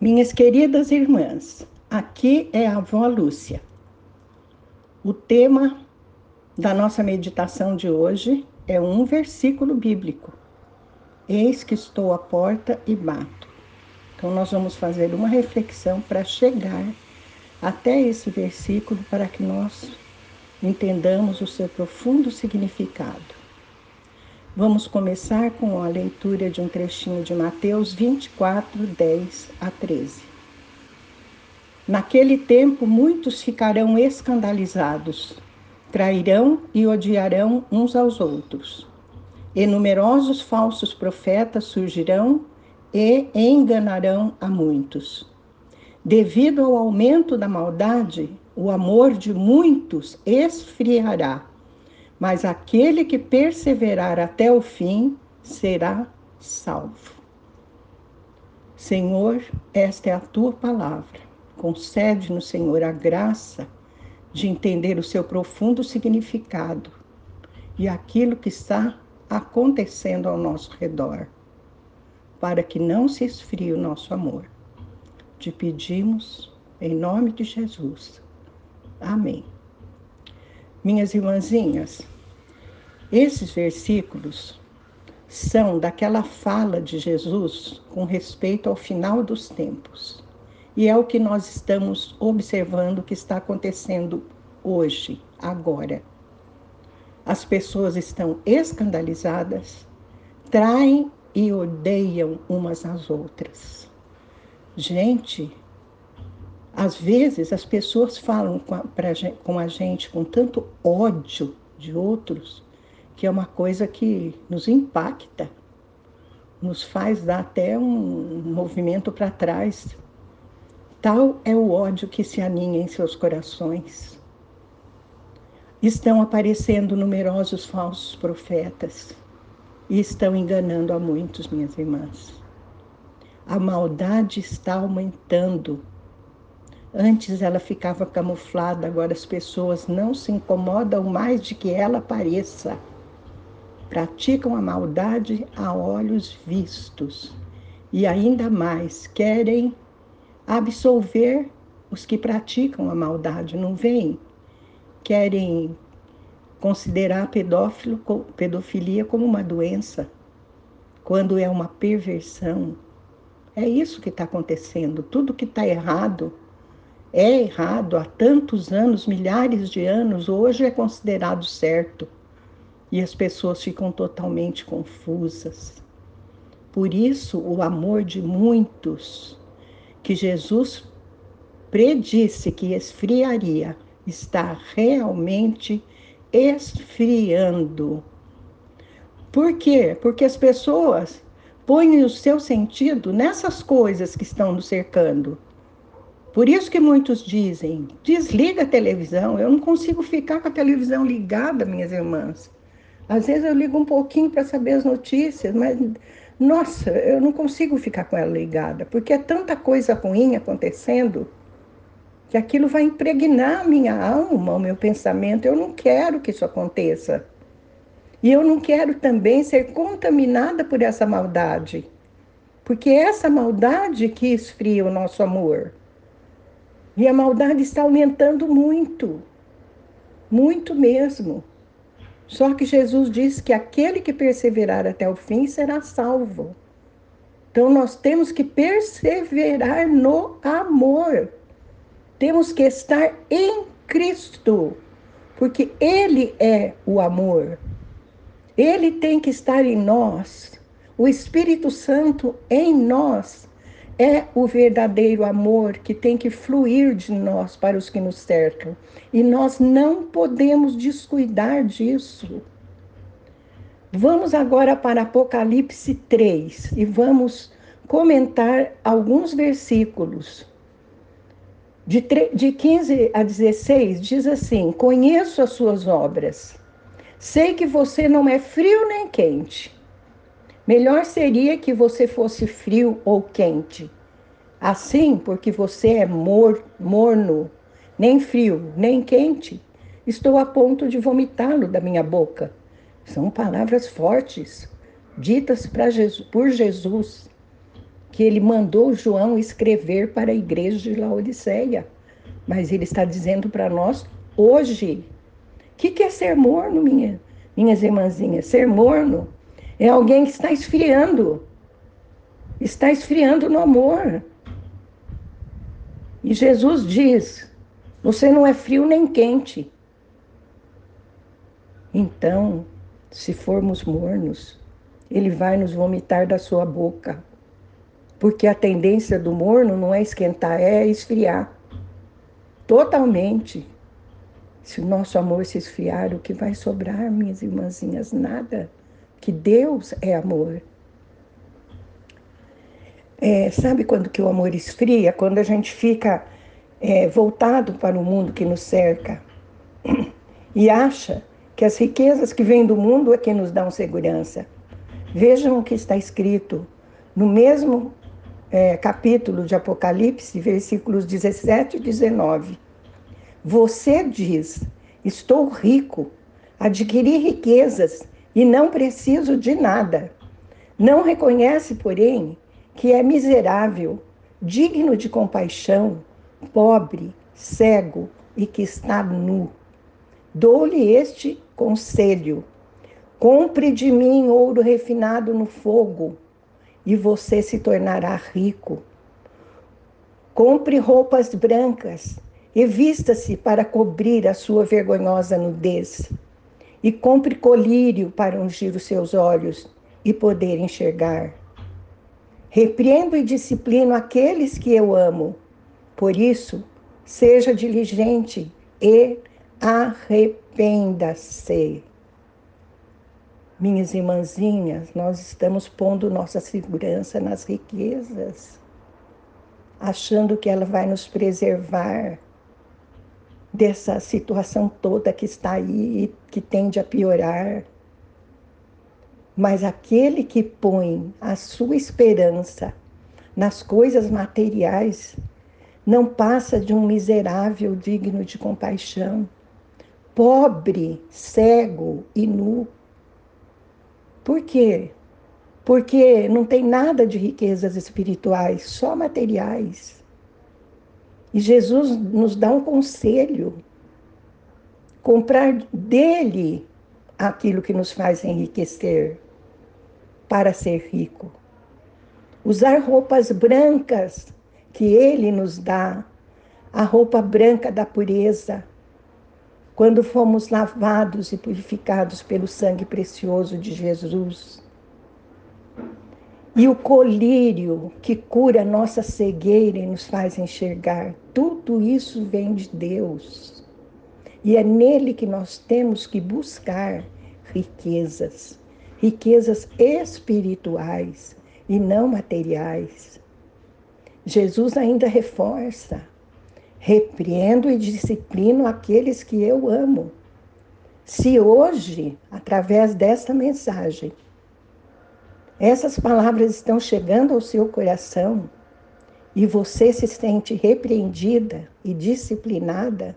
Minhas queridas irmãs, aqui é a avó Lúcia. O tema da nossa meditação de hoje é um versículo bíblico. Eis que estou à porta e bato. Então, nós vamos fazer uma reflexão para chegar até esse versículo para que nós entendamos o seu profundo significado. Vamos começar com a leitura de um trechinho de Mateus 24, 10 a 13. Naquele tempo, muitos ficarão escandalizados, trairão e odiarão uns aos outros. E numerosos falsos profetas surgirão e enganarão a muitos. Devido ao aumento da maldade, o amor de muitos esfriará mas aquele que perseverar até o fim será salvo. Senhor, esta é a tua palavra. Concede-nos, Senhor, a graça de entender o seu profundo significado e aquilo que está acontecendo ao nosso redor, para que não se esfrie o nosso amor. Te pedimos em nome de Jesus. Amém. Minhas irmãzinhas, esses versículos são daquela fala de Jesus com respeito ao final dos tempos. E é o que nós estamos observando que está acontecendo hoje, agora. As pessoas estão escandalizadas, traem e odeiam umas às outras. Gente, às vezes as pessoas falam com a, pra, com a gente com tanto ódio de outros que é uma coisa que nos impacta, nos faz dar até um movimento para trás. Tal é o ódio que se aninha em seus corações. Estão aparecendo numerosos falsos profetas e estão enganando a muitos, minhas irmãs. A maldade está aumentando Antes ela ficava camuflada, agora as pessoas não se incomodam mais de que ela apareça. Praticam a maldade a olhos vistos e ainda mais querem absolver os que praticam a maldade, não veem? Querem considerar pedófilo, pedofilia como uma doença, quando é uma perversão. É isso que está acontecendo. Tudo que está errado é errado há tantos anos, milhares de anos, hoje é considerado certo. E as pessoas ficam totalmente confusas. Por isso, o amor de muitos, que Jesus predisse que esfriaria, está realmente esfriando. Por quê? Porque as pessoas põem o seu sentido nessas coisas que estão nos cercando por isso que muitos dizem: desliga a televisão. Eu não consigo ficar com a televisão ligada, minhas irmãs. Às vezes eu ligo um pouquinho para saber as notícias, mas nossa, eu não consigo ficar com ela ligada, porque é tanta coisa ruim acontecendo que aquilo vai impregnar a minha alma, o meu pensamento. Eu não quero que isso aconteça. E eu não quero também ser contaminada por essa maldade, porque é essa maldade que esfria o nosso amor. E a maldade está aumentando muito, muito mesmo. Só que Jesus diz que aquele que perseverar até o fim será salvo. Então nós temos que perseverar no amor. Temos que estar em Cristo, porque Ele é o amor. Ele tem que estar em nós. O Espírito Santo em nós é o verdadeiro amor que tem que fluir de nós para os que nos cercam. E nós não podemos descuidar disso. Vamos agora para Apocalipse 3 e vamos comentar alguns versículos. De, de 15 a 16, diz assim: Conheço as suas obras, sei que você não é frio nem quente. Melhor seria que você fosse frio ou quente. Assim, porque você é mor morno, nem frio, nem quente, estou a ponto de vomitá-lo da minha boca. São palavras fortes, ditas Jesus, por Jesus. que ele mandou João escrever para a igreja de Laodiceia. Mas ele está dizendo para nós hoje. O que, que é ser morno, minha, minhas irmãzinhas? Ser morno é alguém que está esfriando. Está esfriando no amor. E Jesus diz: Você não é frio nem quente. Então, se formos mornos, ele vai nos vomitar da sua boca. Porque a tendência do morno não é esquentar, é esfriar. Totalmente. Se o nosso amor se esfriar, o que vai sobrar, minhas irmãzinhas? Nada. Que Deus é amor. É, sabe quando que o amor esfria? Quando a gente fica é, voltado para o mundo que nos cerca e acha que as riquezas que vêm do mundo é que nos dão segurança. Vejam o que está escrito no mesmo é, capítulo de Apocalipse, versículos 17 e 19. Você diz: Estou rico, adquiri riquezas e não preciso de nada. Não reconhece, porém, que é miserável, digno de compaixão, pobre, cego e que está nu. Dou-lhe este conselho: compre de mim ouro refinado no fogo, e você se tornará rico. Compre roupas brancas e vista-se para cobrir a sua vergonhosa nudez. E compre colírio para ungir os seus olhos e poder enxergar. Repreendo e disciplino aqueles que eu amo. Por isso, seja diligente e arrependa-se. Minhas irmãzinhas, nós estamos pondo nossa segurança nas riquezas, achando que ela vai nos preservar dessa situação toda que está aí e que tende a piorar. Mas aquele que põe a sua esperança nas coisas materiais não passa de um miserável digno de compaixão, pobre, cego e nu. Por quê? Porque não tem nada de riquezas espirituais, só materiais. E Jesus nos dá um conselho: comprar dele aquilo que nos faz enriquecer para ser rico. Usar roupas brancas que Ele nos dá, a roupa branca da pureza, quando fomos lavados e purificados pelo sangue precioso de Jesus. E o colírio que cura nossa cegueira e nos faz enxergar, tudo isso vem de Deus. E é nele que nós temos que buscar riquezas riquezas espirituais e não materiais. Jesus ainda reforça: repreendo e disciplino aqueles que eu amo. Se hoje, através desta mensagem, essas palavras estão chegando ao seu coração e você se sente repreendida e disciplinada,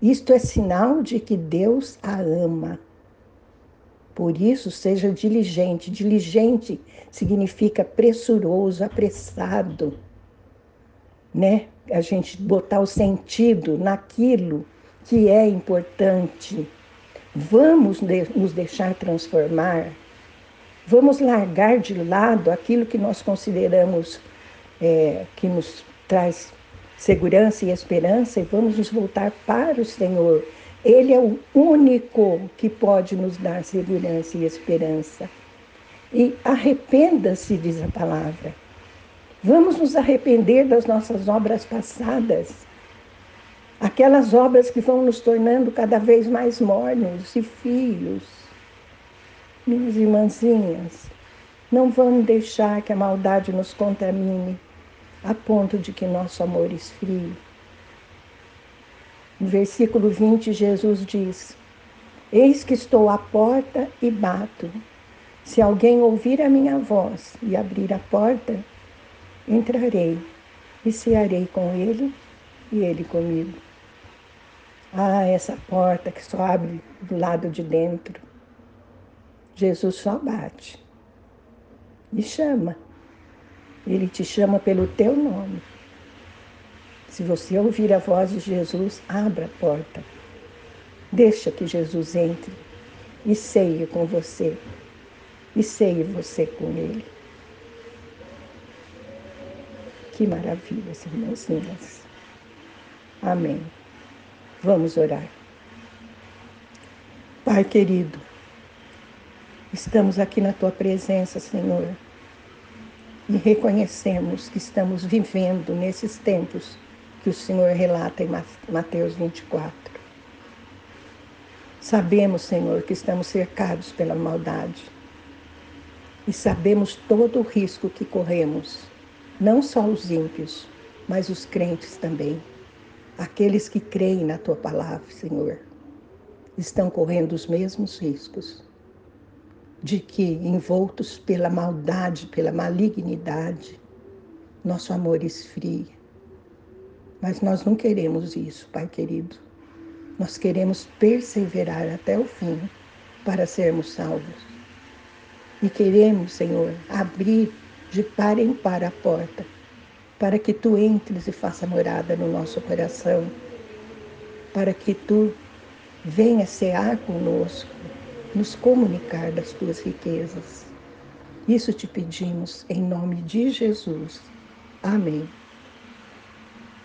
isto é sinal de que Deus a ama por isso, seja diligente. Diligente significa pressuroso, apressado, né? A gente botar o sentido naquilo que é importante. Vamos nos deixar transformar. Vamos largar de lado aquilo que nós consideramos é, que nos traz segurança e esperança e vamos nos voltar para o Senhor ele é o único que pode nos dar segurança e esperança. E arrependa-se, diz a palavra. Vamos nos arrepender das nossas obras passadas. Aquelas obras que vão nos tornando cada vez mais mornos e frios. Minhas irmãzinhas, não vamos deixar que a maldade nos contamine a ponto de que nosso amor esfrie. No versículo 20, Jesus diz: Eis que estou à porta e bato. Se alguém ouvir a minha voz e abrir a porta, entrarei e cearei com ele e ele comigo. Ah, essa porta que só abre do lado de dentro. Jesus só bate e chama. Ele te chama pelo teu nome. Se você ouvir a voz de Jesus, abra a porta. Deixa que Jesus entre e ceie com você. E ceie você com ele. Que maravilha, irmãos irmãs. Amém. Vamos orar. Pai querido, estamos aqui na tua presença, Senhor, e reconhecemos que estamos vivendo nesses tempos que o Senhor relata em Mateus 24. Sabemos, Senhor, que estamos cercados pela maldade e sabemos todo o risco que corremos, não só os ímpios, mas os crentes também. Aqueles que creem na tua palavra, Senhor, estão correndo os mesmos riscos de que, envoltos pela maldade, pela malignidade, nosso amor esfria. Mas nós não queremos isso, Pai querido. Nós queremos perseverar até o fim para sermos salvos. E queremos, Senhor, abrir de par em par a porta para que tu entres e faça morada no nosso coração, para que tu venha cear conosco, nos comunicar das tuas riquezas. Isso te pedimos em nome de Jesus. Amém.